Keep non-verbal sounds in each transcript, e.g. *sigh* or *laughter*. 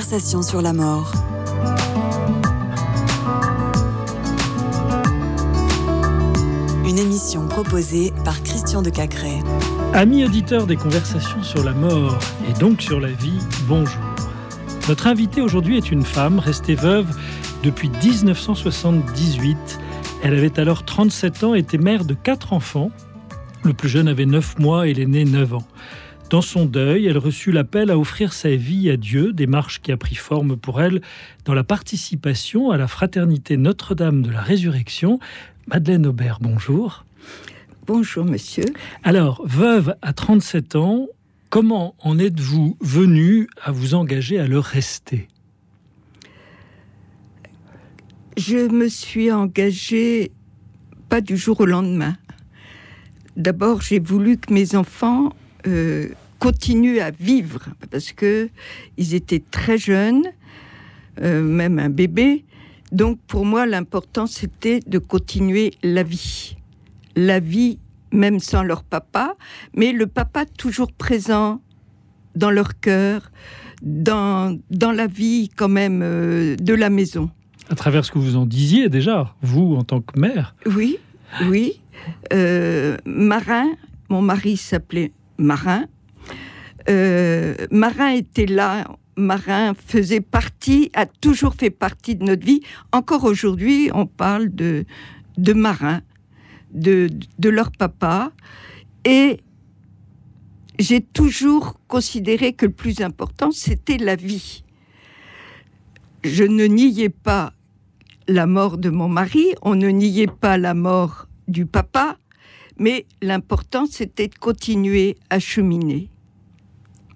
conversations sur la mort. Une émission proposée par Christian de Cacré. Amis auditeurs des conversations sur la mort et donc sur la vie, bonjour. Notre invitée aujourd'hui est une femme restée veuve depuis 1978. Elle avait alors 37 ans, était mère de quatre enfants. Le plus jeune avait 9 mois et l'aîné 9 ans. Dans son deuil, elle reçut l'appel à offrir sa vie à Dieu, démarche qui a pris forme pour elle dans la participation à la fraternité Notre-Dame de la Résurrection. Madeleine Aubert, bonjour. Bonjour monsieur. Alors, veuve à 37 ans, comment en êtes-vous venue à vous engager à le rester? Je me suis engagée pas du jour au lendemain. D'abord, j'ai voulu que mes enfants euh, continuent à vivre parce que ils étaient très jeunes, euh, même un bébé. Donc pour moi, l'important c'était de continuer la vie, la vie même sans leur papa, mais le papa toujours présent dans leur cœur, dans, dans la vie quand même euh, de la maison. À travers ce que vous en disiez déjà, vous en tant que mère. Oui, oui. Euh, Marin, mon mari s'appelait Marin. Euh, Marin était là. Marin faisait partie, a toujours fait partie de notre vie. Encore aujourd'hui, on parle de, de Marin, de, de leur papa. Et j'ai toujours considéré que le plus important, c'était la vie. Je ne niais pas la mort de mon mari, on ne niait pas la mort du papa, mais l'important, c'était de continuer à cheminer.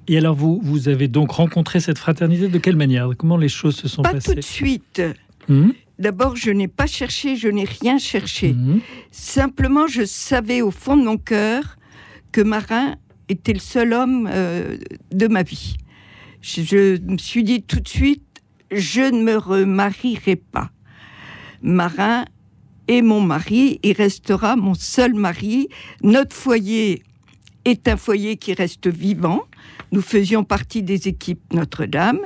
Et alors, vous, vous avez donc rencontré cette fraternité de quelle manière? Comment les choses se sont Pas passées? tout de suite. Hum D'abord, je n'ai pas cherché, je n'ai rien cherché. Hum. Simplement, je savais au fond de mon cœur que Marin était le seul homme euh, de ma vie. Je, je me suis dit tout de suite, je ne me remarierai pas. Marin est mon mari, il restera mon seul mari. Notre foyer est un foyer qui reste vivant. Nous faisions partie des équipes Notre-Dame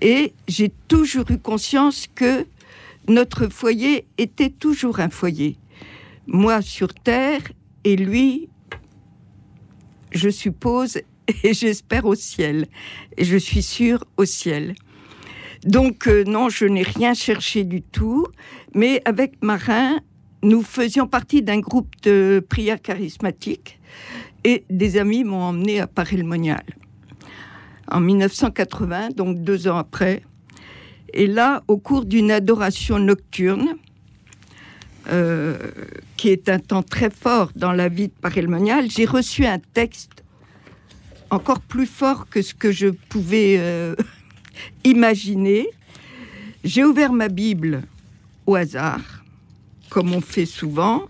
et j'ai toujours eu conscience que notre foyer était toujours un foyer. Moi sur terre et lui, je suppose, *laughs* et j'espère au ciel. Et je suis sûre au ciel. Donc euh, non, je n'ai rien cherché du tout, mais avec Marin, nous faisions partie d'un groupe de prière charismatique et des amis m'ont emmené à Paris-le-Monial en 1980, donc deux ans après. Et là, au cours d'une adoration nocturne, euh, qui est un temps très fort dans la vie de Paris-le-Monial, j'ai reçu un texte encore plus fort que ce que je pouvais euh, *laughs* imaginer. J'ai ouvert ma Bible au hasard, comme on fait souvent,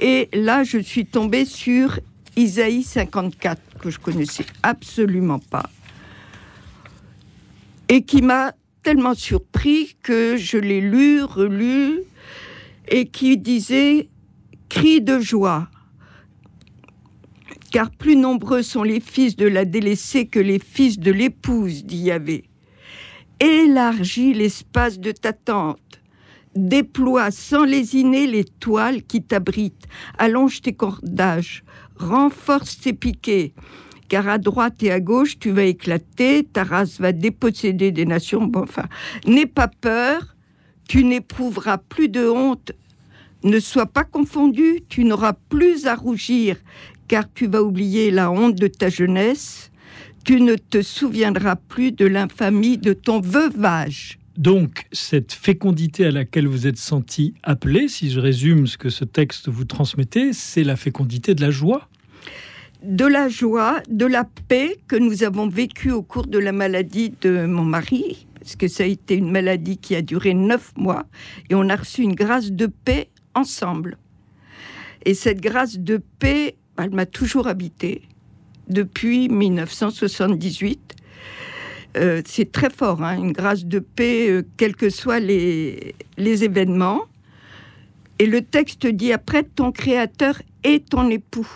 et là, je suis tombée sur Isaïe 54, que je connaissais absolument pas, et qui m'a tellement surpris que je l'ai lu, relu, et qui disait cri de joie. Car plus nombreux sont les fils de la délaissée que les fils de l'épouse, dit Yahvé. Élargis l'espace de ta tente. Déploie sans lésiner les toiles qui t'abritent. Allonge tes cordages. Renforce tes piquets. Car à droite et à gauche, tu vas éclater. Ta race va déposséder des nations. Bon, enfin, n'aie pas peur. Tu n'éprouveras plus de honte. Ne sois pas confondu. Tu n'auras plus à rougir. Car tu vas oublier la honte de ta jeunesse. Tu ne te souviendras plus de l'infamie de ton veuvage. Donc, cette fécondité à laquelle vous êtes senti appelé, si je résume ce que ce texte vous transmettait, c'est la fécondité de la joie de la joie, de la paix que nous avons vécue au cours de la maladie de mon mari, parce que ça a été une maladie qui a duré neuf mois, et on a reçu une grâce de paix ensemble. Et cette grâce de paix, elle m'a toujours habité depuis 1978. Euh, c'est très fort, hein, une grâce de paix, euh, quels que soient les, les événements. Et le texte dit après, ton créateur est ton époux.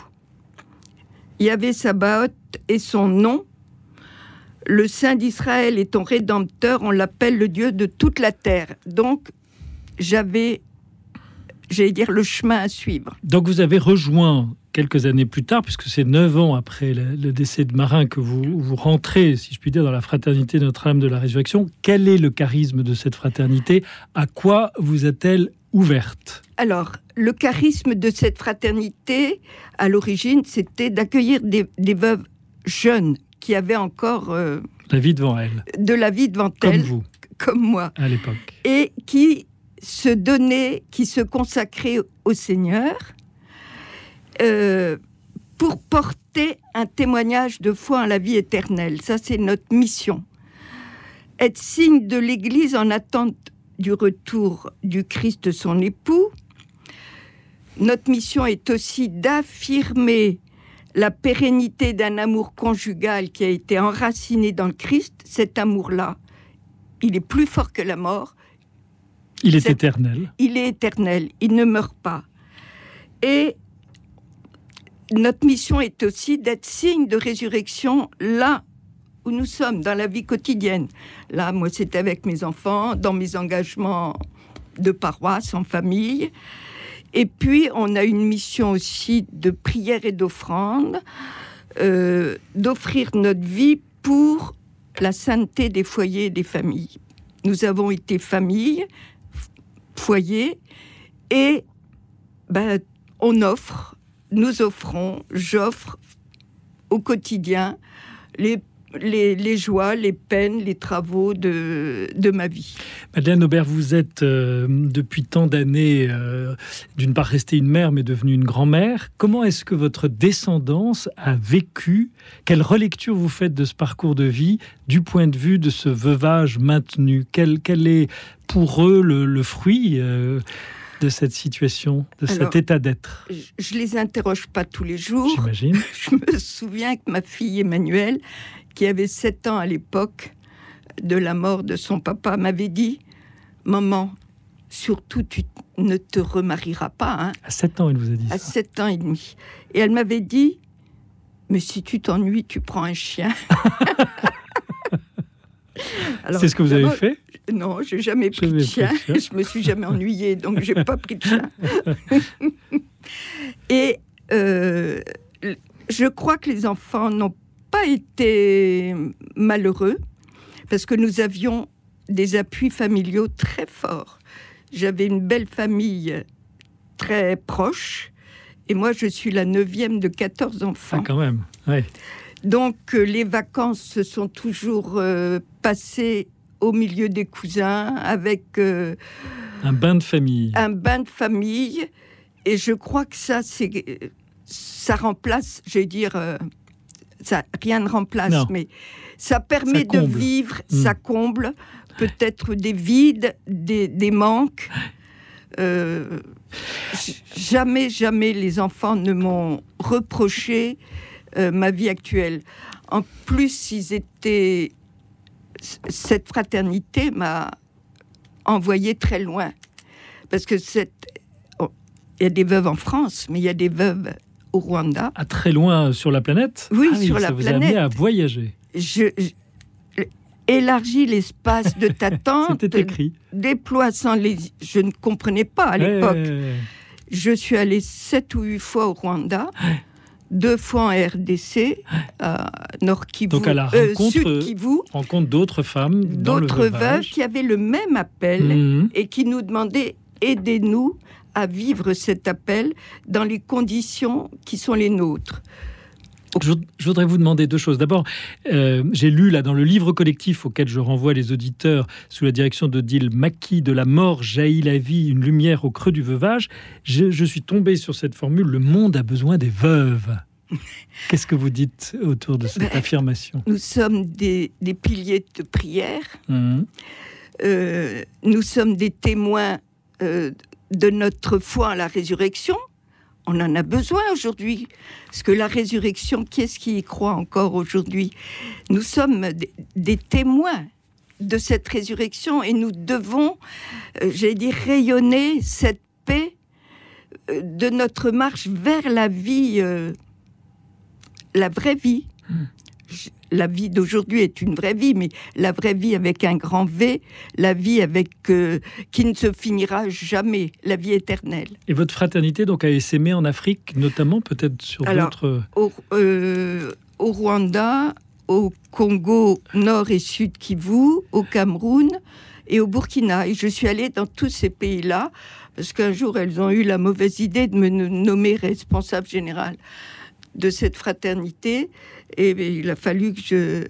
Il y avait Sabaoth et son nom. Le Saint d'Israël est ton rédempteur, on l'appelle le Dieu de toute la terre. Donc, j'avais, j'allais dire, le chemin à suivre. Donc, vous avez rejoint quelques années plus tard, puisque c'est neuf ans après le, décès de Marin que vous, vous rentrez, si je puis dire, dans la fraternité Notre-Dame de la Résurrection. Quel est le charisme de cette fraternité? À quoi vous a-t-elle ouverte? Alors, le charisme de cette fraternité, à l'origine, c'était d'accueillir des, veuves jeunes qui avaient encore... Euh, la vie devant elles. De la vie devant elles. Comme vous. Comme moi. À l'époque. Et qui se donnaient, qui se consacraient au Seigneur euh, pour porter un témoignage de foi en la vie éternelle. Ça, c'est notre mission. Être signe de l'Église en attente du retour du Christ, son époux. Notre mission est aussi d'affirmer la pérennité d'un amour conjugal qui a été enraciné dans le Christ. Cet amour-là, il est plus fort que la mort. Il est éternel. Il est éternel, il ne meurt pas. Et notre mission est aussi d'être signe de résurrection là où nous sommes, dans la vie quotidienne. Là, moi, c'est avec mes enfants, dans mes engagements de paroisse, en famille. Et puis, on a une mission aussi de prière et d'offrande, euh, d'offrir notre vie pour la sainteté des foyers et des familles. Nous avons été famille, foyer, et ben, on offre nous offrons, j'offre au quotidien les, les, joies, les peines, les travaux de, de ma vie. Madeleine Aubert, vous êtes euh, depuis tant d'années, euh, d'une part restée une mère, mais devenue une grand-mère. Comment est-ce que votre descendance a vécu? Quelle relecture vous faites de ce parcours de vie du point de vue de ce veuvage maintenu? Quel, est pour eux le, fruit euh, de cette situation, de cet état d'être Je ne les interroge pas tous les jours. J'imagine. *laughs* Je me souviens que ma fille Emmanuelle, qui avait 7 ans à l'époque de la mort de son papa, m'avait dit Maman, surtout tu ne te remarieras pas. Hein. À 7 ans, elle vous a dit à ça. À 7 ans et demi. Et elle m'avait dit Mais si tu t'ennuies, tu prends un chien. *laughs* *laughs* C'est ce que vous avez fait Non, j'ai jamais pris de chien. *laughs* je me suis jamais ennuyée, donc j'ai pas pris de chien. *laughs* Et euh, je crois que les enfants n'ont pas été malheureux parce que nous avions des appuis familiaux très forts. J'avais une belle famille très proche et moi je suis la neuvième de 14 enfants. Ah, quand même, ouais. Donc euh, les vacances se sont toujours euh, passées au milieu des cousins avec euh, un bain de famille. Un bain de famille et je crois que ça c'est ça remplace, je vais dire ça rien ne remplace mais ça permet de vivre, hmm. ça comble peut-être des vides, des, des manques. jamais, jamais les enfants ne m'ont reproché euh, ma vie actuelle. En plus, ils étaient. Cette fraternité m'a envoyé très loin. Parce que cette. Il y a des veuves en France, mais il y a des veuves au Rwanda. À très loin sur la planète? Oui, ah sur la ça planète. Vous a amené à voyager. Je, élargis l'espace de ta *laughs* tente. C'était écrit. Déploie sans les. Je ne comprenais pas à l'époque. Je suis allée sept ou huit fois au Rwanda deux fois en RDC, à Nord Kivu, Donc à la euh, rencontre, Sud Kivu, rencontre d'autres femmes, d'autres veuves qui avaient le même appel mhm. et qui nous demandaient aidez-nous à vivre cet appel dans les conditions qui sont les nôtres. Je, voudrais vous demander deux choses. D'abord, euh, j'ai lu là dans le livre collectif auquel je renvoie les auditeurs sous la direction de Dil Maki de la mort jaillit la vie, une lumière au creux du veuvage. Je, suis tombé sur cette formule le monde a besoin des veuves. *laughs* Qu'est-ce que vous dites autour de cette ben, affirmation? Nous sommes des, piliers de prière. Mmh. Euh, nous sommes des témoins euh, de notre foi à la résurrection on en a besoin aujourd'hui. Parce que la résurrection, qui est-ce qui y croit encore aujourd'hui? Nous sommes des, témoins de cette résurrection et nous devons, euh, j'ai dit, rayonner cette paix euh, de notre marche vers la vie, euh, la vraie vie, la vie d'aujourd'hui est une vraie vie, mais la vraie vie avec un grand V, la vie avec euh, qui ne se finira jamais, la vie éternelle. Et votre fraternité donc a essaimé en Afrique, notamment peut-être sur d'autres. Au, euh, au Rwanda, au Congo Nord et Sud Kivu, au Cameroun et au Burkina. Et je suis allée dans tous ces pays-là parce qu'un jour elles ont eu la mauvaise idée de me nommer responsable général de cette fraternité. Et il a fallu que je...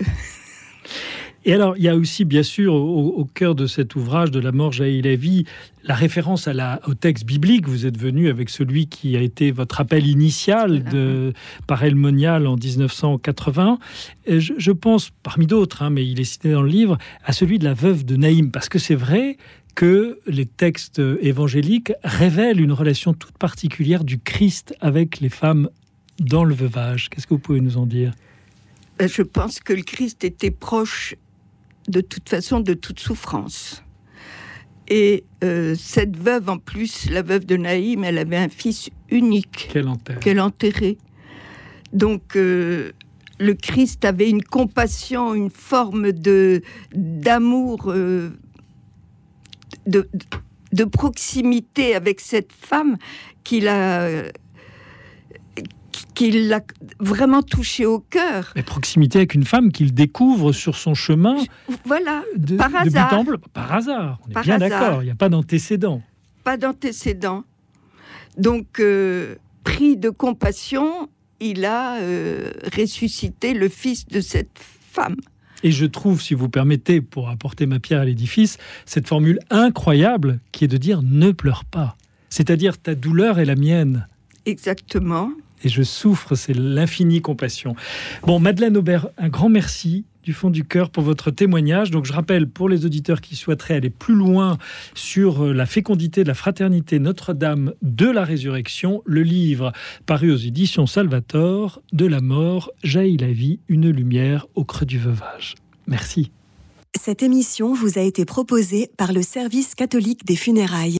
Et alors, il y a aussi, bien sûr, au, cœur de cet ouvrage de la mort jaillit la vie, la référence à la, au texte biblique. Vous êtes venu avec celui qui a été votre appel initial de, par Elmonial en 1980. je, je, pense, parmi d'autres, hein, mais il est cité dans le livre, à celui de la veuve de Naïm, parce que c'est vrai que les textes évangéliques révèlent une relation toute particulière du Christ avec les femmes dans le veuvage. Qu'est-ce que vous pouvez nous en dire? Ben, Je pense que le Christ était proche de toute façon de toute souffrance. Et euh, cette veuve, en plus, la veuve de Naïm, elle avait un fils unique qu'elle enterrait. Donc, euh, le Christ avait une compassion, une forme de d'amour, euh, de, de, proximité avec cette femme qu'il a qui l'a vraiment touché au cœur. La proximité avec une femme qu'il découvre sur son chemin. Voilà, par hasard. par hasard, on est bien d'accord, il n'y a pas d'antécédent. Pas d'antécédent. Donc, euh, pris de compassion, il a euh, ressuscité le fils de cette femme. Et je trouve, si vous permettez, pour apporter ma pierre à l'édifice, cette formule incroyable qui est de dire ne pleure pas. C'est-à-dire ta douleur est la mienne. Exactement et je souffre, c'est l'infinie compassion. Bon, Madeleine Aubert, un grand merci du fond du cœur pour votre témoignage. Donc je rappelle pour les auditeurs qui souhaiteraient aller plus loin sur euh, la fécondité de la fraternité Notre-Dame de la Résurrection, le livre paru aux éditions Salvator, De la mort jaillit la vie, une lumière au creux du veuvage. Merci. Cette émission vous a été proposée par le service catholique des funérailles.